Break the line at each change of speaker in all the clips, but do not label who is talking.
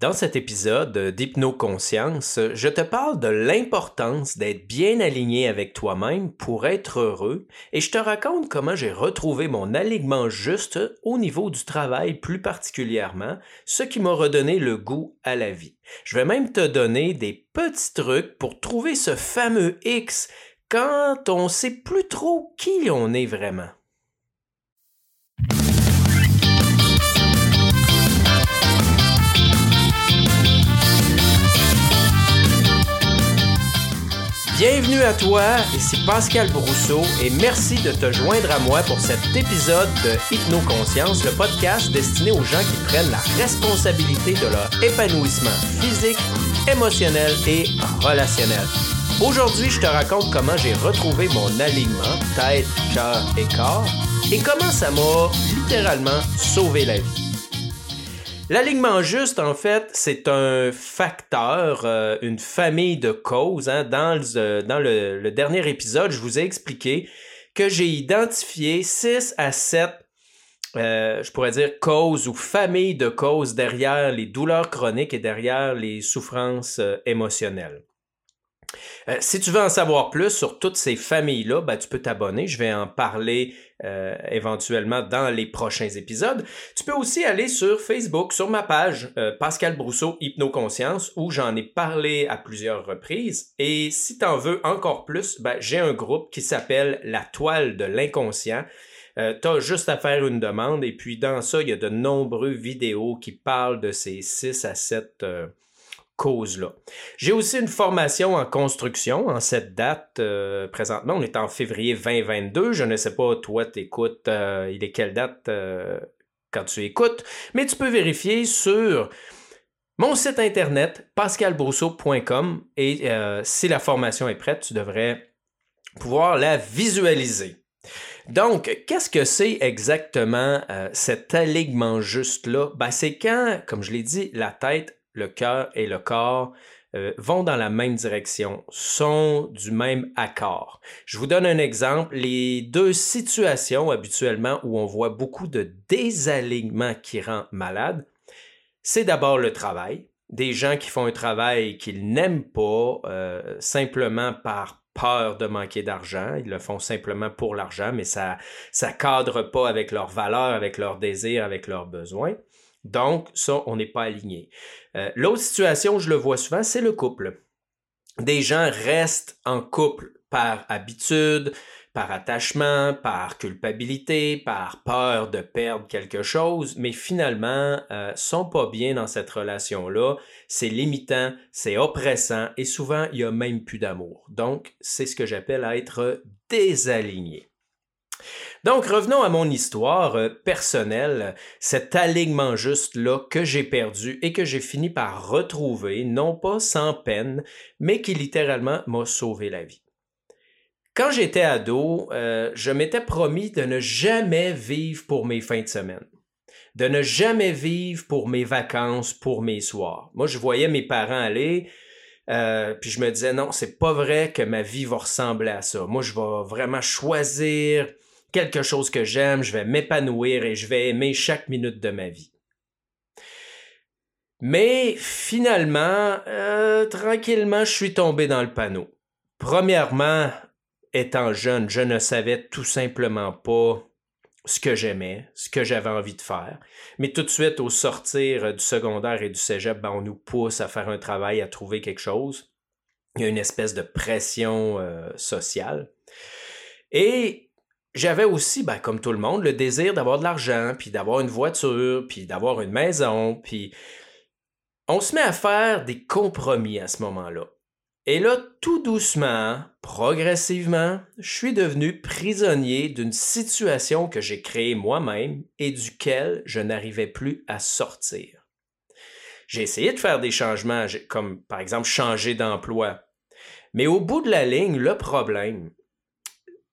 Dans cet épisode d'Hypnoconscience, je te parle de l'importance d'être bien aligné avec toi-même pour être heureux et je te raconte comment j'ai retrouvé mon alignement juste au niveau du travail plus particulièrement, ce qui m'a redonné le goût à la vie. Je vais même te donner des petits trucs pour trouver ce fameux X quand on sait plus trop qui on est vraiment. Bienvenue à toi, ici Pascal Brousseau et merci de te joindre à moi pour cet épisode de Hypnoconscience, le podcast destiné aux gens qui prennent la responsabilité de leur épanouissement physique, émotionnel et relationnel. Aujourd'hui, je te raconte comment j'ai retrouvé mon alignement tête, cœur et corps et comment ça m'a littéralement sauvé la vie. L'alignement juste, en fait, c'est un facteur, euh, une famille de causes. Hein. Dans, le, dans le, dernier épisode, je vous ai expliqué que j'ai identifié 6 à 7, euh, je pourrais dire, causes ou familles de causes derrière les douleurs chroniques et derrière les souffrances euh, émotionnelles. Euh, si tu veux en savoir plus sur toutes ces familles-là, ben, tu peux t'abonner. Je vais en parler euh, éventuellement dans les prochains épisodes. Tu peux aussi aller sur Facebook, sur ma page euh, Pascal Brousseau Hypnoconscience, où j'en ai parlé à plusieurs reprises. Et si tu en veux encore plus, ben, j'ai un groupe qui s'appelle La toile de l'inconscient. tu as juste à faire une demande et puis dans ça, il y a de nombreuses vidéos qui parlent de ces 6 à 7 cause-là. J'ai aussi une formation en construction en cette date. Euh, présentement, on est en février 2022. Je ne sais pas, toi, t'écoutes, euh, il est quelle date euh, quand tu écoutes, mais tu peux vérifier sur mon site internet pascalbrousseau.com et si la formation est prête, tu devrais pouvoir la visualiser. Donc, qu'est-ce que c'est exactement cet alignement juste-là? Ben, c'est quand, comme je l'ai dit, la tête le cœur et le corps euh, vont dans la même direction, sont du même accord. Je vous donne un exemple. Les deux situations habituellement où on voit beaucoup de désalignement qui rend malade, c'est d'abord le travail. Des gens qui font un travail qu'ils n'aiment pas euh, simplement par peur de manquer d'argent. Ils le font simplement pour l'argent, mais ça ne cadre pas avec leurs valeurs, avec leurs désirs, avec leurs besoins. Donc, ça, on n'est pas aligné. Euh, l'autre situation, je le vois souvent, c'est le couple. Des gens restent en couple par habitude, par attachement, par culpabilité, par peur de perdre quelque chose, mais finalement euh, sont pas bien dans cette relation-là. C'est limitant, c'est oppressant et souvent il y a même plus d'amour. Donc c'est ce que j'appelle être désaligné. Donc, revenons à mon histoire euh, personnelle, cet alignement juste-là que j'ai perdu et que j'ai fini par retrouver, non pas sans peine, mais qui littéralement m'a sauvé la vie. Quand j'étais ado, euh, je m'étais promis de ne jamais vivre pour mes fins de semaine de ne jamais vivre pour mes vacances, pour mes soirs. Moi, je voyais mes parents aller, euh, puis je me disais non, c'est pas vrai que ma vie va ressembler à ça. Moi, je vais vraiment choisir quelque chose que j'aime, je vais m'épanouir et je vais aimer chaque minute de ma vie. Mais finalement, euh, tranquillement, je suis tombé dans le panneau. Premièrement, étant jeune, je ne savais tout simplement pas ce que j'aimais, ce que j'avais envie de faire. Mais tout de suite, au sortir du secondaire et du cégep, ben, on nous pousse à faire un travail, à trouver quelque chose. Il y a une espèce de pression euh, sociale. Et j'avais aussi, ben, comme tout le monde, le désir d'avoir de l'argent, puis d'avoir une voiture, puis d'avoir une maison, puis on se met à faire des compromis à ce moment-là. Et là, tout doucement, progressivement, je suis devenu prisonnier d'une situation que j'ai créée moi-même et duquel je n'arrivais plus à sortir. J'ai essayé de faire des changements, comme par exemple changer d'emploi. Mais au bout de la ligne, le problème,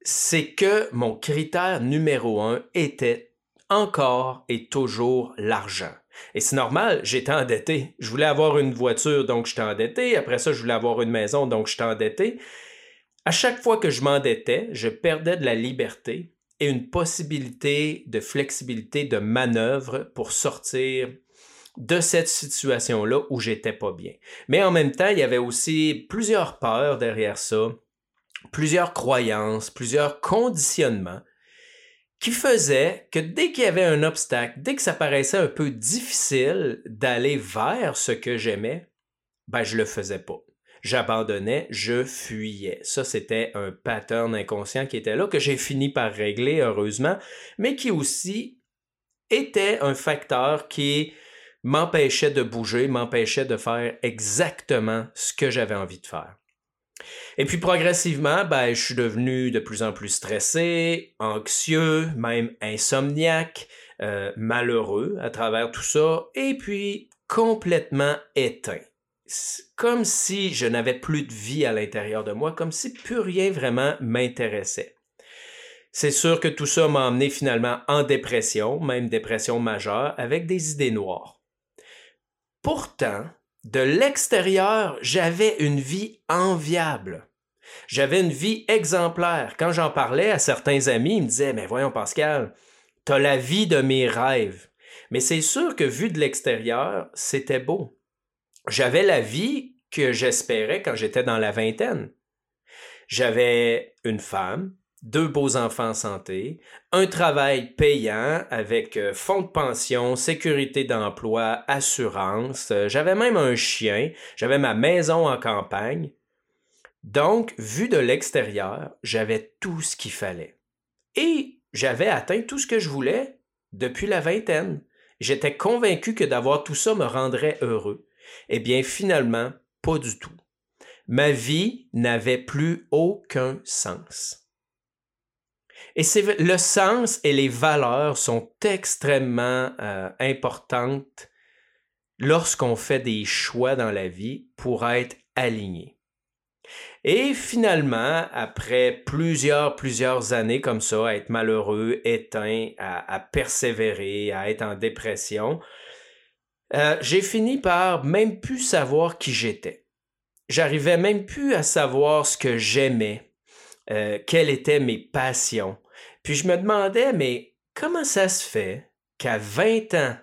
c'est que mon critère numéro un était encore et toujours l'argent. Et c'est normal, j'étais endetté. Je voulais avoir une voiture, donc j'étais endetté. Après ça, je voulais avoir une maison, donc j'étais endetté. À chaque fois que je m'endettais, je perdais de la liberté et une possibilité de flexibilité de manœuvre pour sortir de cette situation-là où j'étais pas bien. Mais en même temps, il y avait aussi plusieurs peurs derrière ça, plusieurs croyances, plusieurs conditionnements qui faisaient que dès qu'il y avait un obstacle, dès que ça paraissait un peu difficile d'aller vers ce que j'aimais, ben je le faisais pas. J'abandonnais, je fuyais. Ça, c'était un pattern inconscient qui était là, que j'ai fini par régler, heureusement, mais qui aussi était un facteur qui m'empêchait de bouger, m'empêchait de faire exactement ce que j'avais envie de faire. Et puis progressivement, ben, je suis devenu de plus en plus stressé, anxieux, même insomniaque, euh, malheureux à travers tout ça, et puis complètement éteint. Comme si je n'avais plus de vie à l'intérieur de moi, comme si plus rien vraiment m'intéressait. C'est sûr que tout ça m'a emmené finalement en dépression, même dépression majeure, avec des idées noires. Pourtant, de l'extérieur, j'avais une vie enviable. J'avais une vie exemplaire. Quand j'en parlais à certains amis, ils me disaient, mais voyons Pascal, t'as la vie de mes rêves. Mais c'est sûr que vu de l'extérieur, c'était beau. J'avais la vie que j'espérais quand j'étais dans la vingtaine. J'avais une femme, deux beaux enfants en santé, un travail payant avec euh, fonds de pension, sécurité d'emploi, assurance. Euh, j'avais même un chien, j'avais ma maison en campagne. Donc, vu de l'extérieur, j'avais tout ce qu'il fallait. Et j'avais atteint tout ce que je voulais depuis la vingtaine. J'étais convaincu que d'avoir tout ça me rendrait heureux. Eh bien, finalement, pas du tout. Ma vie n'avait plus aucun sens. Et c'est le sens et les valeurs sont extrêmement euh, importantes lorsqu'on fait des choix dans la vie pour être aligné. Et finalement, après plusieurs, plusieurs années comme ça, à être malheureux, éteint, à, persévérer, à être en dépression, euh, j'ai fini par même plus savoir qui j'étais. J'arrivais même plus à savoir ce que j'aimais, euh, quelles étaient mes passions. Puis je me demandais, mais comment ça se fait qu'à 20 ans,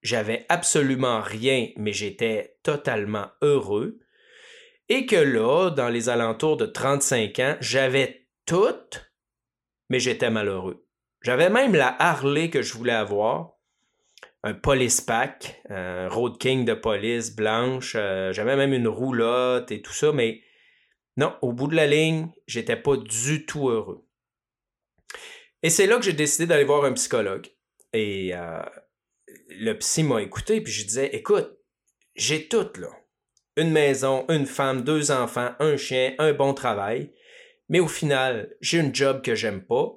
j'avais absolument rien, mais j'étais totalement heureux, et que là, dans les alentours de 35 ans, j'avais tout, mais j'étais malheureux. J'avais même la Harley que je voulais avoir, un police pack, un Road King de police blanche, euh, j'avais même une roulotte et tout ça, mais non, au bout de la ligne, j'étais pas du tout heureux. Et c'est là que j'ai décidé d'aller voir un psychologue. Et euh, le psy m'a écouté, puis je disais, écoute, j'ai tout là. Une maison, une femme, deux enfants, un chien, un bon travail. Mais au final, j'ai une job que j'aime pas.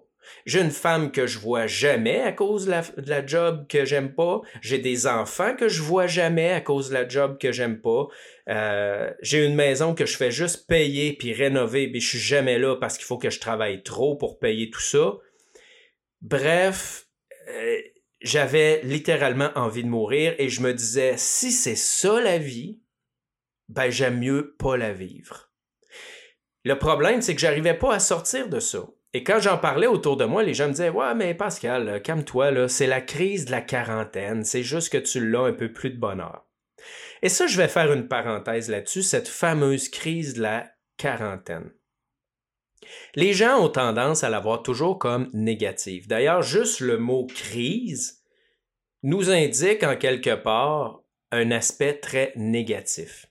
J'ai une femme que je vois jamais à cause de la, job que j'aime pas. J'ai des enfants que je vois jamais à cause de la job que j'aime pas. Euh, j'ai une maison que je fais juste payer puis rénover, mais je suis jamais là parce qu'il faut que je travaille trop pour payer tout ça. Bref, euh, j'avais littéralement envie de mourir et je me disais si c'est ça la vie, ben j'aime mieux pas la vivre. Le problème, c'est que j'arrivais pas à sortir de ça. Et quand j'en parlais autour de moi, les gens me disaient Ouais, mais Pascal, calme-toi, c'est la crise de la quarantaine, c'est juste que tu l'as un peu plus de bonheur. Et ça, je vais faire une parenthèse là-dessus, cette fameuse crise de la quarantaine. Les gens ont tendance à la voir toujours comme négative. D'ailleurs, juste le mot crise nous indique en quelque part un aspect très négatif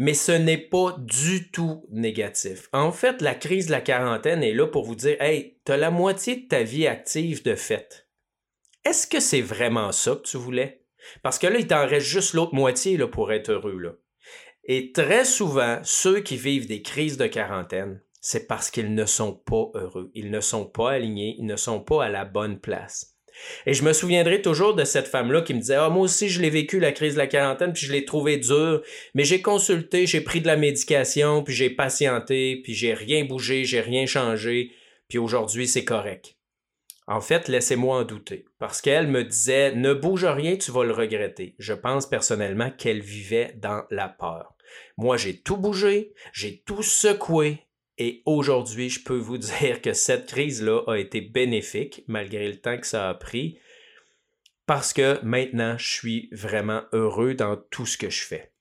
mais ce n'est pas du tout négatif. En fait, la crise de la quarantaine est là pour vous dire Hey, tu as la moitié de ta vie active de fait. Est-ce que c'est vraiment ça que tu voulais? Parce que là, il t'en reste juste l'autre moitié là, pour être heureux. Et très souvent, ceux qui vivent des crises de quarantaine, c'est parce qu'ils ne sont pas heureux, ils ne sont pas alignés, ils ne sont pas à la bonne place. Et je me souviendrai toujours de cette femme-là qui me disait, ah, moi aussi, je l'ai vécu, la crise de la quarantaine, puis je l'ai trouvé dur, mais j'ai consulté, j'ai pris de la médication, puis j'ai patienté, puis j'ai rien bougé, j'ai rien changé, puis aujourd'hui, c'est correct. En fait, laissez-moi en douter, parce qu'elle me disait, ne bouge rien, tu vas le regretter. Je pense personnellement qu'elle vivait dans la peur. Moi, j'ai tout bougé, j'ai tout secoué, et aujourd'hui, je peux vous dire que cette crise-là a été bénéfique, malgré le temps que ça a pris, parce que maintenant, je suis vraiment heureux dans tout ce que je fais.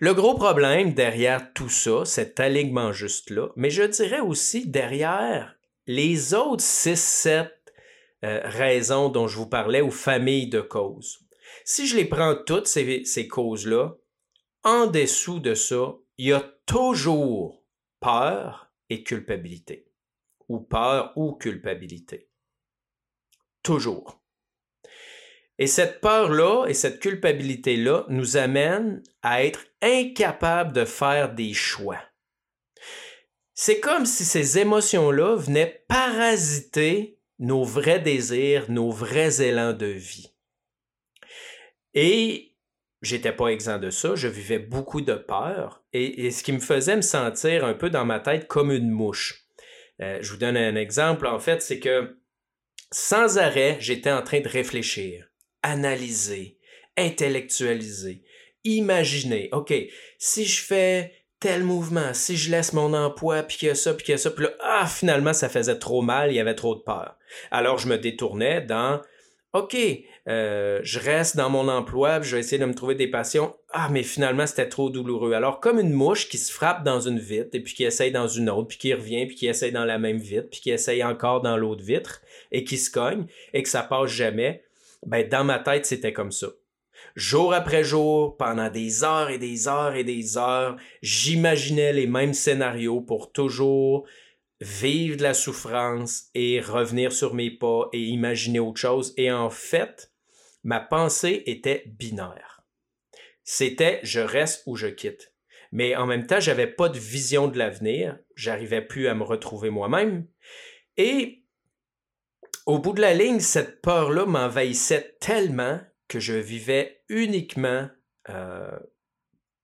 Le gros problème derrière tout ça, cet alignement juste-là, mais je dirais aussi derrière les autres 6-7 euh, raisons dont je vous parlais ou familles de causes. Si je les prends toutes, ces, ces causes-là, en dessous de ça, il y a toujours peur et culpabilité. Ou peur ou culpabilité. Toujours. Et cette peur-là et cette culpabilité-là nous amènent à être incapables de faire des choix. C'est comme si ces émotions-là venaient parasiter nos vrais désirs, nos vrais élans de vie. Et j'étais pas exempt de ça, je vivais beaucoup de peur et, ce qui me faisait me sentir un peu dans ma tête comme une mouche. Euh, je vous donne un exemple, en fait, c'est que sans arrêt, j'étais en train de réfléchir analyser, intellectualiser, imaginer. OK, si je fais tel mouvement, si je laisse mon emploi, puis qu'il y a ça, puis qu'il y a ça, puis là, ah, finalement, ça faisait trop mal, il y avait trop de peur. Alors, je me détournais dans, OK, euh, je reste dans mon emploi, je vais essayer de me trouver des passions. Ah, mais finalement, c'était trop douloureux. Alors, comme une mouche qui se frappe dans une vitre, et puis qui essaye dans une autre, puis qui revient, puis qui essaye dans la même vitre, puis qui essaye encore dans l'autre vitre, et qui se cogne, et que ça passe jamais, ben, dans ma tête, c'était comme ça. Jour après jour, pendant des heures et des heures et des heures, j'imaginais les mêmes scénarios pour toujours vivre de la souffrance et revenir sur mes pas et imaginer autre chose. Et en fait, ma pensée était binaire. C'était je reste ou je quitte. Mais en même temps, j'avais pas de vision de l'avenir, j'arrivais plus à me retrouver moi-même. Et au bout de la ligne, cette peur-là m'envahissait tellement que je vivais uniquement euh,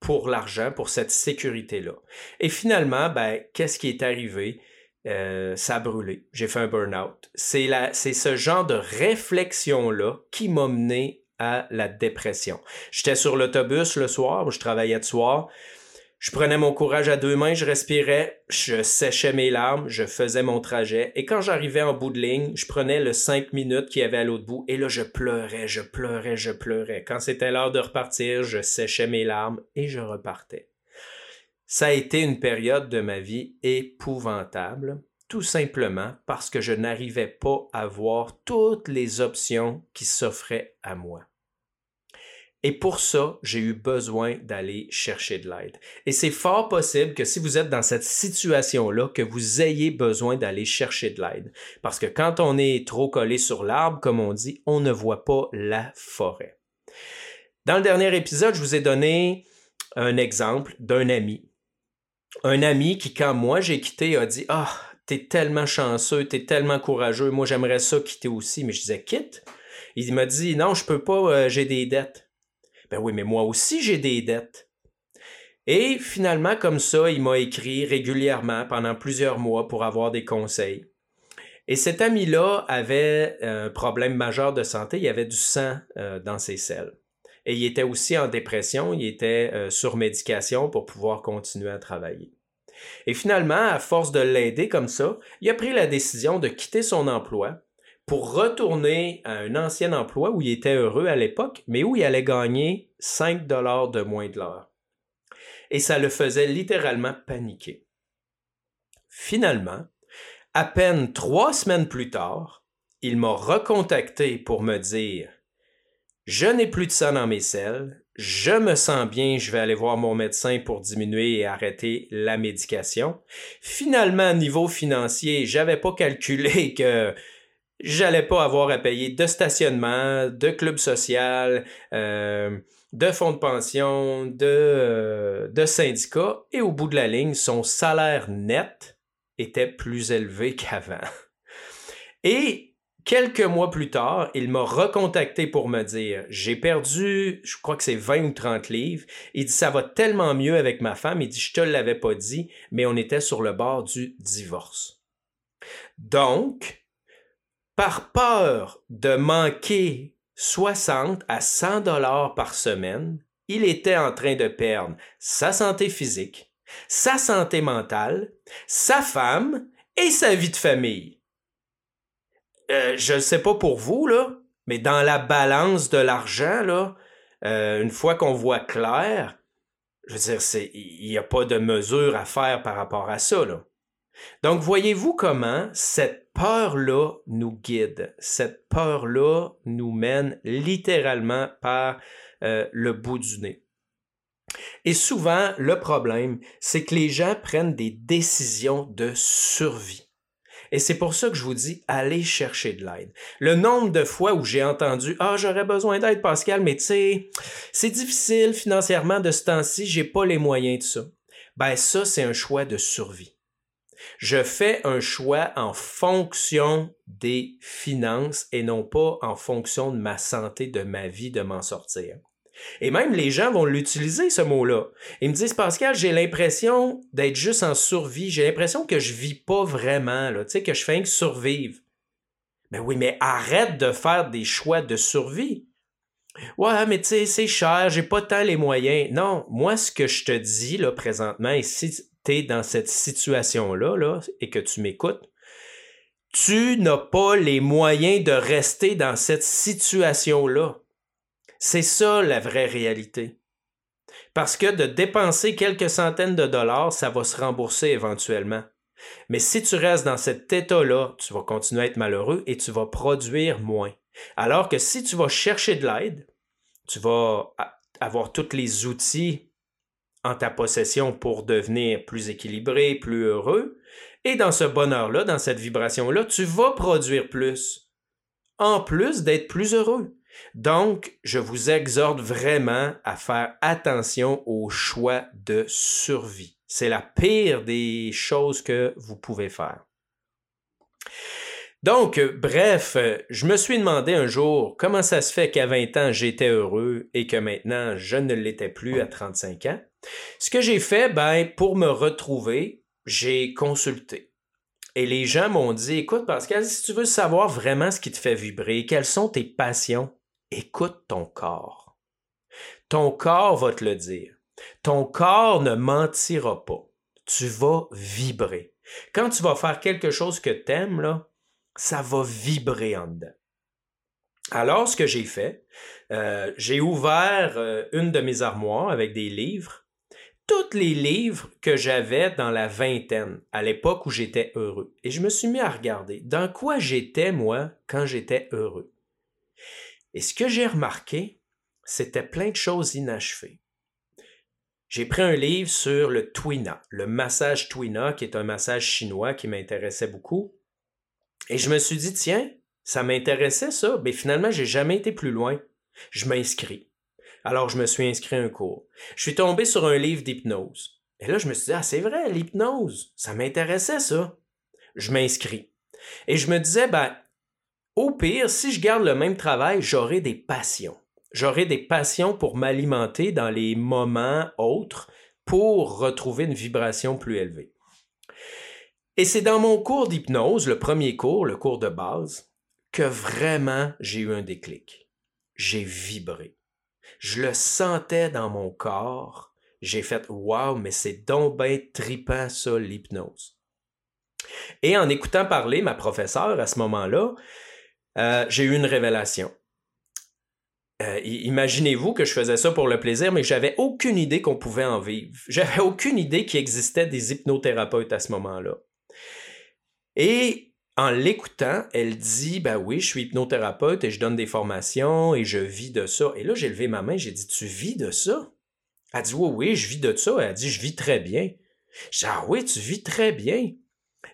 pour l'argent, pour cette sécurité-là. Et finalement, ben, qu'est-ce qui est arrivé? Euh, ça a brûlé. J'ai fait un burn-out. C'est, ce genre de réflexion-là qui m'a mené à la dépression. J'étais sur l'autobus le soir, je travaillais le soir. Je prenais mon courage à deux mains, je respirais, je séchais mes larmes, je faisais mon trajet, et quand j'arrivais en bout de ligne, je prenais le cinq minutes qu'il y avait à l'autre bout, et là je pleurais, je pleurais, je pleurais. Quand c'était l'heure de repartir, je séchais mes larmes et je repartais. Ça a été une période de ma vie épouvantable, tout simplement parce que je n'arrivais pas à voir toutes les options qui s'offraient à moi. Et pour ça, j'ai eu besoin d'aller chercher de l'aide. Et c'est fort possible que si vous êtes dans cette situation-là, que vous ayez besoin d'aller chercher de l'aide. Parce que quand on est trop collé sur l'arbre, comme on dit, on ne voit pas la forêt. Dans le dernier épisode, je vous ai donné un exemple d'un ami. Un ami qui, quand moi j'ai quitté, a dit Ah, t'es tellement chanceux, t'es tellement courageux, moi j'aimerais ça quitter aussi. Mais je disais Quitte. Il m'a dit Non, je peux pas, euh, j'ai des dettes. Ben oui, mais moi aussi j'ai des dettes. Et finalement, comme ça, il m'a écrit régulièrement pendant plusieurs mois pour avoir des conseils. Et cet ami-là avait un problème majeur de santé, il avait du sang euh, dans ses selles. Et il était aussi en dépression, il était euh, sur médication pour pouvoir continuer à travailler. Et finalement, à force de l'aider comme ça, il a pris la décision de quitter son emploi pour retourner à un ancien emploi où il était heureux à l'époque, mais où il allait gagner 5 dollars de moins de l'heure. Et ça le faisait littéralement paniquer. Finalement, à peine trois semaines plus tard, il m'a recontacté pour me dire Je n'ai plus de sang dans mes selles, je me sens bien, je vais aller voir mon médecin pour diminuer et arrêter la médication. Finalement, niveau financier, j'avais pas calculé que j'allais pas avoir à payer de stationnement, de club social, euh, de fonds de pension, de, euh, de syndicat, et au bout de la ligne, son salaire net était plus élevé qu'avant. Et quelques mois plus tard, il m'a recontacté pour me dire J'ai perdu, je crois que c'est 20 ou 30 livres. Il dit Ça va tellement mieux avec ma femme. Il dit Je te l'avais pas dit, mais on était sur le bord du divorce. Donc, par peur de manquer 60 à 100 dollars par semaine, il était en train de perdre sa santé physique, sa santé mentale, sa femme et sa vie de famille. Euh, je ne sais pas pour vous, là, Mais dans la balance de l'argent, là, euh, une fois qu'on voit clair, je veux dire, il n'y a pas de mesure à faire par rapport à ça. Là. Donc, voyez-vous comment cette peur-là nous guide, cette peur-là nous mène littéralement par euh, le bout du nez. Et souvent, le problème, c'est que les gens prennent des décisions de survie. Et c'est pour ça que je vous dis, allez chercher de l'aide. Le nombre de fois où j'ai entendu Ah, j'aurais besoin d'aide, Pascal, mais tu sais, c'est difficile financièrement de ce temps-ci, j'ai pas les moyens de ça. Ben, ça, c'est un choix de survie. Je fais un choix en fonction des finances et non pas en fonction de ma santé, de ma vie, de m'en sortir. Et même les gens vont l'utiliser, ce mot-là. Ils me disent, Pascal, j'ai l'impression d'être juste en survie. J'ai l'impression que je vis pas vraiment, que je fais que survivre. Ben oui, mais arrête de faire des choix de survie. Ouais, mais tu sais, c'est cher, j'ai pas tant les moyens. Non, moi, ce que je te dis, là, présentement, et si tu es dans cette situation-là, là, et que tu m'écoutes, tu n'as pas les moyens de rester dans cette situation-là. C'est ça la vraie réalité. Parce que de dépenser quelques centaines de dollars, ça va se rembourser éventuellement. Mais si tu restes dans cet état-là, tu vas continuer à être malheureux et tu vas produire moins. Alors que si tu vas chercher de l'aide, tu vas avoir tous les outils en ta possession pour devenir plus équilibré, plus heureux. Et dans ce bonheur-là, dans cette vibration-là, tu vas produire plus. En plus d'être plus heureux. Donc, je vous exhorte vraiment à faire attention au choix de survie. C'est la pire des choses que vous pouvez faire. Donc, bref, je me suis demandé un jour comment ça se fait qu'à 20 ans j'étais heureux et que maintenant je ne l'étais plus à 35 ans. Ce que j'ai fait, ben, pour me retrouver, j'ai consulté. Et les gens m'ont dit, écoute Pascal, si tu veux savoir vraiment ce qui te fait vibrer, quelles sont tes passions, écoute ton corps. Ton corps va te le dire. Ton corps ne mentira pas. Tu vas vibrer. Quand tu vas faire quelque chose que tu aimes, là, ça va vibrer en dedans. Alors, ce que j'ai fait, euh, j'ai ouvert euh, une de mes armoires avec des livres, tous les livres que j'avais dans la vingtaine, à l'époque où j'étais heureux. Et je me suis mis à regarder dans quoi j'étais, moi, quand j'étais heureux. Et ce que j'ai remarqué, c'était plein de choses inachevées. J'ai pris un livre sur le Twina, le massage Twina, qui est un massage chinois qui m'intéressait beaucoup. Et je me suis dit, tiens, ça m'intéressait ça, mais finalement, j'ai jamais été plus loin. Je m'inscris. Alors, je me suis inscrit à un cours. Je suis tombé sur un livre d'hypnose. Et là, je me suis dit, ah, c'est vrai, l'hypnose, ça m'intéressait ça. Je m'inscris. Et je me disais, ben, au pire, si je garde le même travail, j'aurai des passions. J'aurai des passions pour m'alimenter dans les moments autres pour retrouver une vibration plus élevée. Et c'est dans mon cours d'hypnose, le premier cours, le cours de base, que vraiment j'ai eu un déclic. J'ai vibré. Je le sentais dans mon corps. J'ai fait Waouh, mais c'est donc bien tripant ça, l'hypnose. Et en écoutant parler ma professeure à ce moment-là, euh, j'ai eu une révélation. Euh, imaginez-vous que je faisais ça pour le plaisir, mais j'avais aucune idée qu'on pouvait en vivre. J'avais aucune idée qu'il existait des hypnothérapeutes à ce moment-là. Et en l'écoutant, elle dit Ben oui, je suis hypnothérapeute et je donne des formations et je vis de ça. Et là, j'ai levé ma main, j'ai dit Tu vis de ça Elle dit Oui, oui, je vis de ça. Elle dit Je vis très bien. J'ai dit Ah oui, tu vis très bien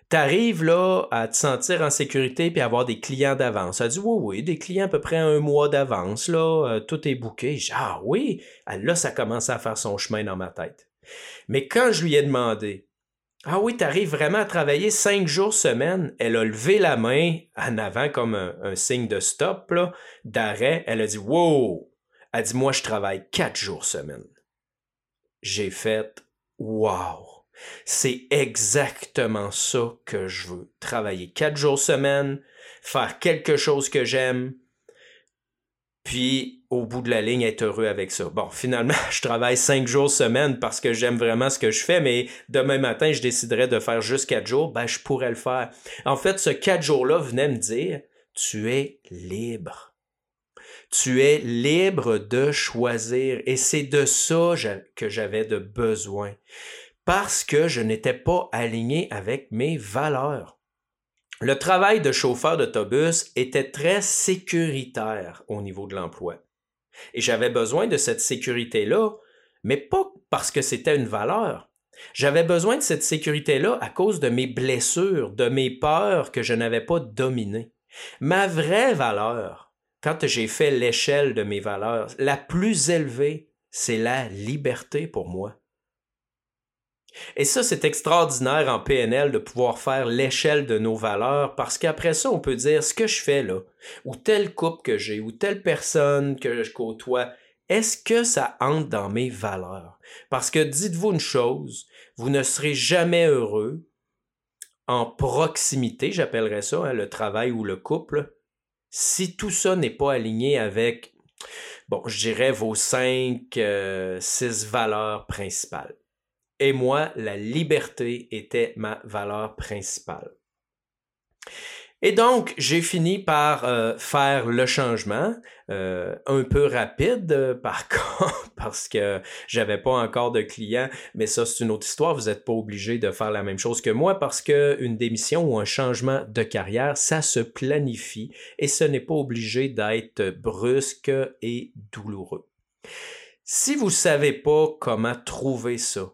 t'arrives là à te sentir en sécurité puis avoir des clients d'avance. Elle dit oui, oui, des clients à peu près un mois d'avance, là, euh, tout est bouqué. Ah oui, là, ça commence à faire son chemin dans ma tête. Mais quand je lui ai demandé, ah oui, t'arrives vraiment à travailler cinq jours semaine, elle a levé la main en avant comme un, signe de stop, là, d'arrêt. Elle a dit, wow! Elle dit, moi, je travaille quatre jours semaine. J'ai fait, wow! C'est exactement ça que je veux. Travailler quatre jours semaine, faire quelque chose que j'aime, puis au bout de la ligne être heureux avec ça. Bon, finalement, je travaille cinq jours semaine parce que j'aime vraiment ce que je fais, mais demain matin, je déciderais de faire juste quatre jours, ben je pourrais le faire. En fait, ce quatre jours-là venait me dire, tu es libre. Tu es libre de choisir et c'est de ça que j'avais de besoin parce que je n'étais pas aligné avec mes valeurs. Le travail de chauffeur d'autobus était très sécuritaire au niveau de l'emploi. Et j'avais besoin de cette sécurité-là, mais pas parce que c'était une valeur. J'avais besoin de cette sécurité-là à cause de mes blessures, de mes peurs que je n'avais pas dominées. Ma vraie valeur, quand j'ai fait l'échelle de mes valeurs, la plus élevée, c'est la liberté pour moi. Et ça, c'est extraordinaire en PNL de pouvoir faire l'échelle de nos valeurs parce qu'après ça, on peut dire ce que je fais là, ou telle coupe que j'ai, ou telle personne que je côtoie, est-ce que ça entre dans mes valeurs? Parce que dites-vous une chose, vous ne serez jamais heureux en proximité, j'appellerais ça, hein, le travail ou le couple, si tout ça n'est pas aligné avec, bon, je dirais vos cinq, euh, six valeurs principales. Et moi, la liberté était ma valeur principale. Et donc, j'ai fini par euh, faire le changement, euh, un peu rapide euh, par contre, parce que j'avais pas encore de clients, mais ça c'est une autre histoire. Vous n'êtes pas obligé de faire la même chose que moi parce que une démission ou un changement de carrière, ça se planifie et ce n'est pas obligé d'être brusque et douloureux. Si vous savez pas comment trouver ça,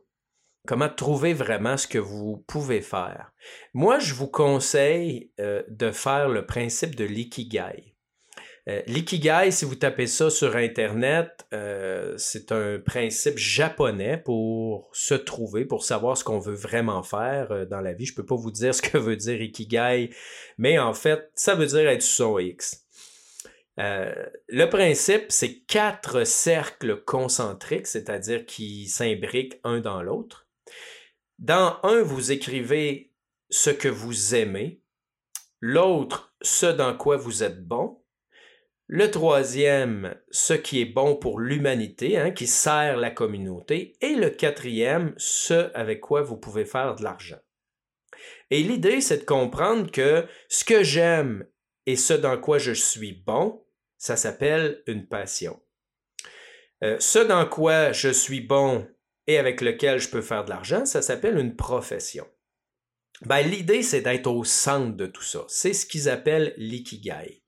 comment trouver vraiment ce que vous pouvez faire. Moi, je vous conseille euh, de faire le principe de l'ikigai. Euh, l'ikigai, si vous tapez ça sur Internet, euh, c'est un principe japonais pour se trouver, pour savoir ce qu'on veut vraiment faire dans la vie. Je ne peux pas vous dire ce que veut dire ikigai, mais en fait, ça veut dire être son X. le principe, c'est quatre cercles concentriques, c'est-à-dire qui s'imbriquent un dans l'autre. Dans un, vous écrivez ce que vous aimez, l'autre, ce dans quoi vous êtes bon, le troisième, ce qui est bon pour l'humanité, hein, qui sert la communauté, et le quatrième, ce avec quoi vous pouvez faire de l'argent. Et l'idée, c'est de comprendre que ce que j'aime et ce dans quoi je suis bon, ça s'appelle une passion. Euh, ce dans quoi je suis bon, et avec lequel je peux faire de l'argent, ça s'appelle une profession. Ben, L'idée, c'est d'être au centre de tout ça. C'est ce qu'ils appellent l'ikigai.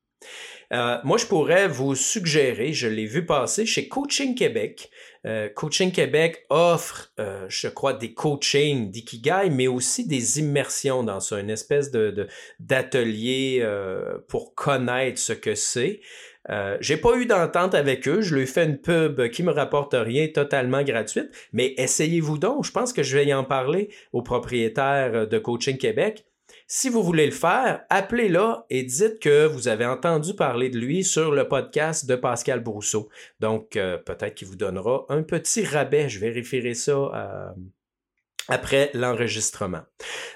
Euh, moi, je pourrais vous suggérer, je l'ai vu passer chez Coaching Québec. Euh, Coaching Québec offre, euh, je crois, des coachings d'ikigai, mais aussi des immersions dans ça, une espèce de d'atelier pour connaître ce que c'est. Euh, j'ai pas eu d'entente avec eux. Je lui ai fait une pub qui me rapporte rien, totalement gratuite. Mais essayez-vous donc. Je pense que je vais y en parler au propriétaire de Coaching Québec. Si vous voulez le faire, appelez-la et dites que vous avez entendu parler de lui sur le podcast de Pascal Brousseau. Donc, euh, peut-être qu'il vous donnera un petit rabais. Je vérifierai ça. Euh, après l'enregistrement.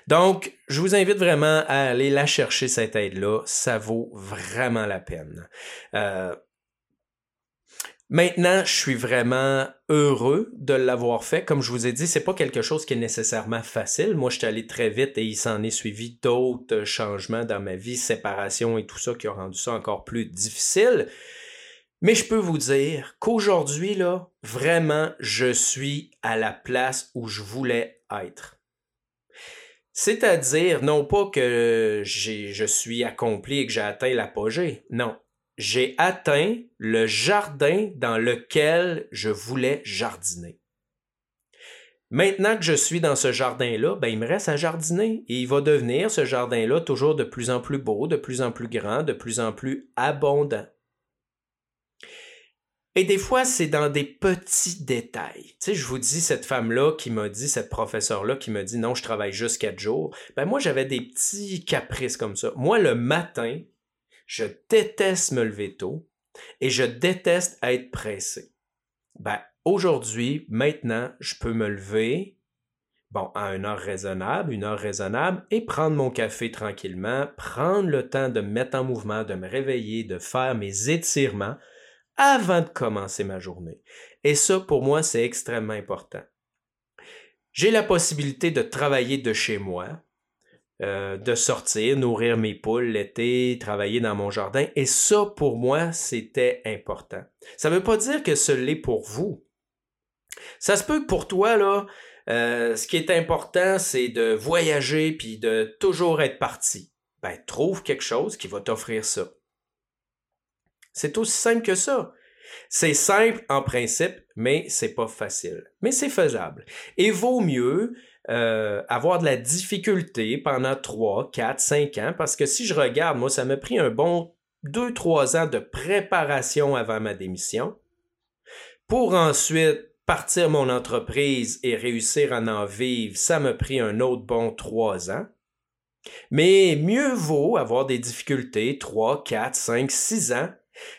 Donc, je vous invite vraiment à aller la chercher, cette aide-là. Ça vaut vraiment la peine. Euh, maintenant, je suis vraiment heureux de l'avoir fait. Comme je vous ai dit, c'est pas quelque chose qui est nécessairement facile. Moi, je suis allé très vite et il s'en est suivi d'autres changements dans ma vie, séparation et tout ça qui ont rendu ça encore plus difficile. Mais je peux vous dire qu'aujourd'hui, là, vraiment, je suis à la place où je voulais C'est-à-dire, non pas que je suis accompli et que j'ai atteint l'apogée, non. J'ai atteint le jardin dans lequel je voulais jardiner. Maintenant que je suis dans ce jardin-là, ben, il me reste à jardiner. Et il va devenir, ce jardin-là, toujours de plus en plus beau, de plus en plus grand, de plus en plus abondant. Et des fois, c'est dans des petits détails. Tu sais, je vous dis, cette femme-là qui m'a dit, cette professeure-là qui m'a dit, non, je travaille juste quatre jours. Ben, moi, j'avais des petits caprices comme ça. Moi, le matin, je déteste me lever tôt et je déteste être pressé. Ben, aujourd'hui, maintenant, je peux me lever, bon, à une heure raisonnable, une heure raisonnable, et prendre mon café tranquillement, prendre le temps de me mettre en mouvement, de me réveiller, de faire mes étirements avant de commencer ma journée. Et ça, pour moi, c'est extrêmement important. J'ai la possibilité de travailler de chez moi. euh, de sortir, nourrir mes poules l'été, travailler dans mon jardin. Et ça, pour moi, c'était important. Ça ne veut pas dire que ce l'est pour vous. Ça se peut que pour toi, là, euh, ce qui est important, c'est de voyager puis de toujours être parti. Ben, trouve quelque chose qui va t'offrir ça. C'est aussi simple que ça. C'est simple en principe, mais c'est pas facile. Mais c'est faisable. Et vaut mieux euh, avoir de la difficulté pendant 3, 4, 5 ans, parce que si je regarde, moi, ça m'a pris un bon 2-3 ans de préparation avant ma démission, pour ensuite partir mon entreprise et réussir à en vivre, ça m'a pris un autre bon 3 ans. Mais mieux vaut avoir des difficultés 3, 4, 5, 6 ans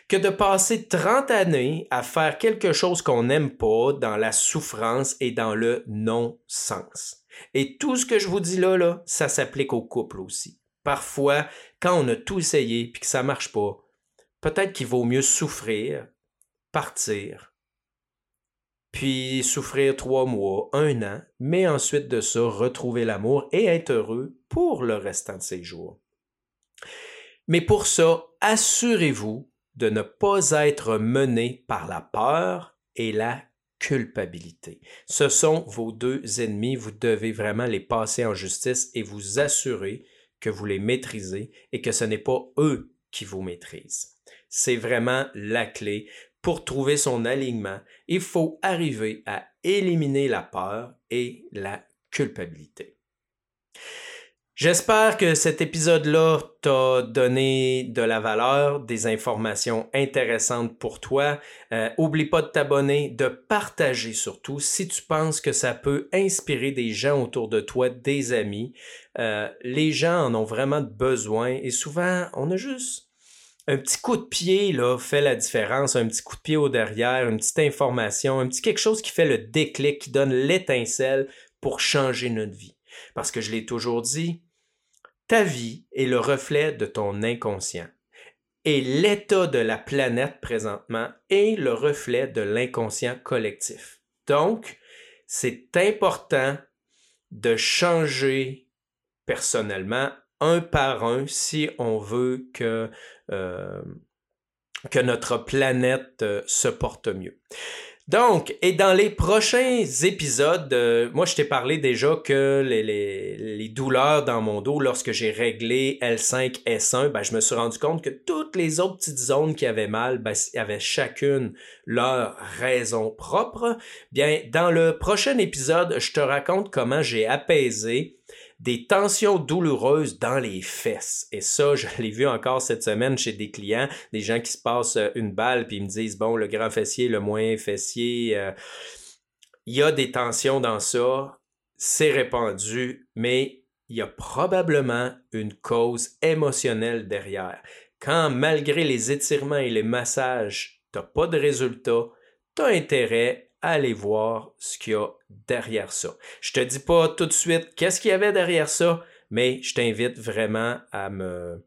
que de passer 30 années à faire quelque chose qu'on n'aime pas dans la souffrance et dans le non-sens. Et tout ce que je vous dis là, là ça s'applique au couple aussi. Parfois, quand on a tout essayé et que ça marche pas, peut-être qu'il vaut mieux souffrir, partir, puis souffrir trois mois, un an, mais ensuite de ça, retrouver l'amour et être heureux pour le restant de ses jours. Mais pour ça, assurez-vous de ne pas être mené par la peur et la culpabilité. Ce sont vos deux ennemis, vous devez vraiment les passer en justice et vous assurer que vous les maîtrisez et que ce n'est pas eux qui vous maîtrisent. C'est vraiment la clé. Pour trouver son alignement, il faut arriver à éliminer la peur et la culpabilité. J'espère que cet épisode-là t'a donné de la valeur, des informations intéressantes pour toi. Euh, oublie pas de t'abonner, de partager surtout si tu penses que ça peut inspirer des gens autour de toi, des amis. Euh, les gens en ont vraiment besoin et souvent on a juste un petit coup de pied là fait la différence, un petit coup de pied au derrière, une petite information, un petit quelque chose qui fait le déclic, qui donne l'étincelle pour changer notre vie. Parce que je l'ai toujours dit, ta vie est le reflet de ton inconscient. Et l'état de la planète présentement est le reflet de l'inconscient collectif. Donc, c'est important de changer personnellement un par un si on veut que, euh, notre planète euh, se porte mieux. Donc, et dans les prochains épisodes, euh, moi je t'ai parlé déjà que les, les, douleurs dans mon dos, lorsque j'ai réglé L5, S1, ben, je me suis rendu compte que toutes les autres petites zones qui avaient mal ben, avaient chacune leur raison propre. Bien, dans le prochain épisode, je te raconte comment j'ai apaisé des tensions douloureuses dans les fesses. Et ça, je l'ai vu encore cette semaine chez des clients, des gens qui se passent euh, une balle puis me disent bon, le grand fessier, le moyen fessier, euh, il y a des tensions dans ça, c'est répandu, mais il y a probablement une cause émotionnelle derrière. Quand malgré les étirements et les massages, tu n'as pas de résultat, tu as intérêt aller voir ce qu'il y a derrière ça. Je te dis pas tout de suite qu'est-ce qu'il y avait derrière ça, mais je t'invite vraiment à me,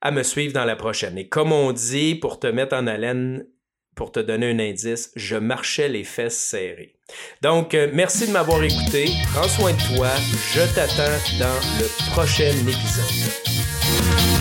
à me suivre dans la prochaine. Et comme on dit, pour te mettre en haleine, pour te donner un indice, je marchais les fesses serrées. Donc, euh, merci de m'avoir écouté. Prends soin de toi. Je t'attends dans le prochain épisode.